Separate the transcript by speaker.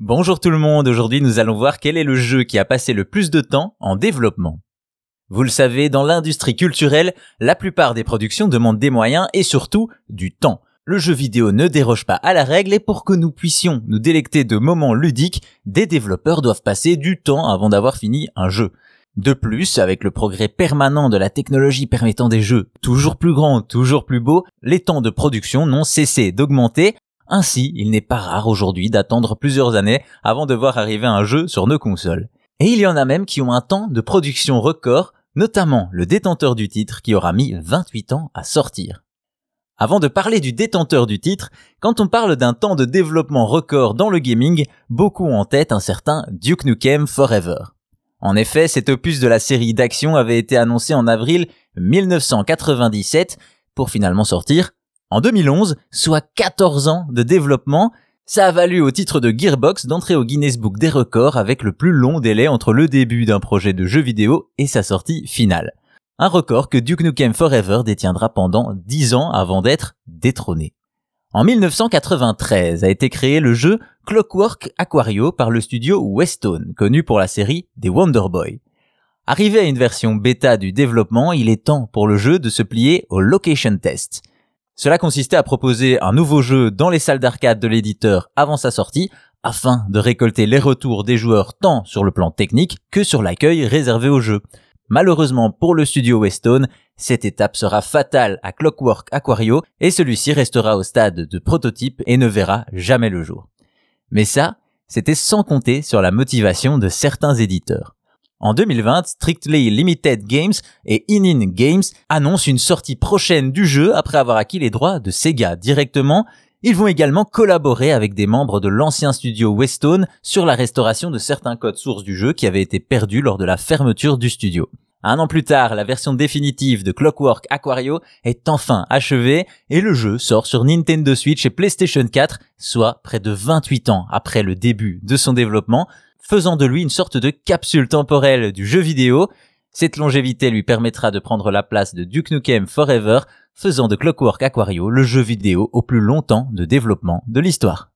Speaker 1: Bonjour tout le monde, aujourd'hui nous allons voir quel est le jeu qui a passé le plus de temps en développement. Vous le savez, dans l'industrie culturelle, la plupart des productions demandent des moyens et surtout du temps. Le jeu vidéo ne déroge pas à la règle et pour que nous puissions nous délecter de moments ludiques, des développeurs doivent passer du temps avant d'avoir fini un jeu. De plus, avec le progrès permanent de la technologie permettant des jeux toujours plus grands, toujours plus beaux, les temps de production n'ont cessé d'augmenter ainsi, il n'est pas rare aujourd'hui d'attendre plusieurs années avant de voir arriver un jeu sur nos consoles. Et il y en a même qui ont un temps de production record, notamment le détenteur du titre qui aura mis 28 ans à sortir. Avant de parler du détenteur du titre, quand on parle d'un temps de développement record dans le gaming, beaucoup ont en tête un certain Duke Nukem Forever. En effet, cet opus de la série d'action avait été annoncé en avril 1997 pour finalement sortir en 2011, soit 14 ans de développement, ça a valu au titre de Gearbox d'entrer au Guinness Book des records avec le plus long délai entre le début d'un projet de jeu vidéo et sa sortie finale. Un record que Duke Nukem Forever détiendra pendant 10 ans avant d'être détrôné. En 1993 a été créé le jeu Clockwork Aquario par le studio Westone, connu pour la série des Wonder Boy. Arrivé à une version bêta du développement, il est temps pour le jeu de se plier au location test. Cela consistait à proposer un nouveau jeu dans les salles d'arcade de l'éditeur avant sa sortie, afin de récolter les retours des joueurs tant sur le plan technique que sur l'accueil réservé au jeu. Malheureusement pour le studio Westone, cette étape sera fatale à Clockwork Aquario et celui-ci restera au stade de prototype et ne verra jamais le jour. Mais ça, c'était sans compter sur la motivation de certains éditeurs. En 2020, Strictly Limited Games et Inin Games annoncent une sortie prochaine du jeu après avoir acquis les droits de Sega directement. Ils vont également collaborer avec des membres de l'ancien studio Westone sur la restauration de certains codes sources du jeu qui avaient été perdus lors de la fermeture du studio. Un an plus tard, la version définitive de Clockwork Aquario est enfin achevée et le jeu sort sur Nintendo Switch et PlayStation 4, soit près de 28 ans après le début de son développement, faisant de lui une sorte de capsule temporelle du jeu vidéo. Cette longévité lui permettra de prendre la place de Duke Nukem Forever, faisant de Clockwork Aquario le jeu vidéo au plus longtemps de développement de l'histoire.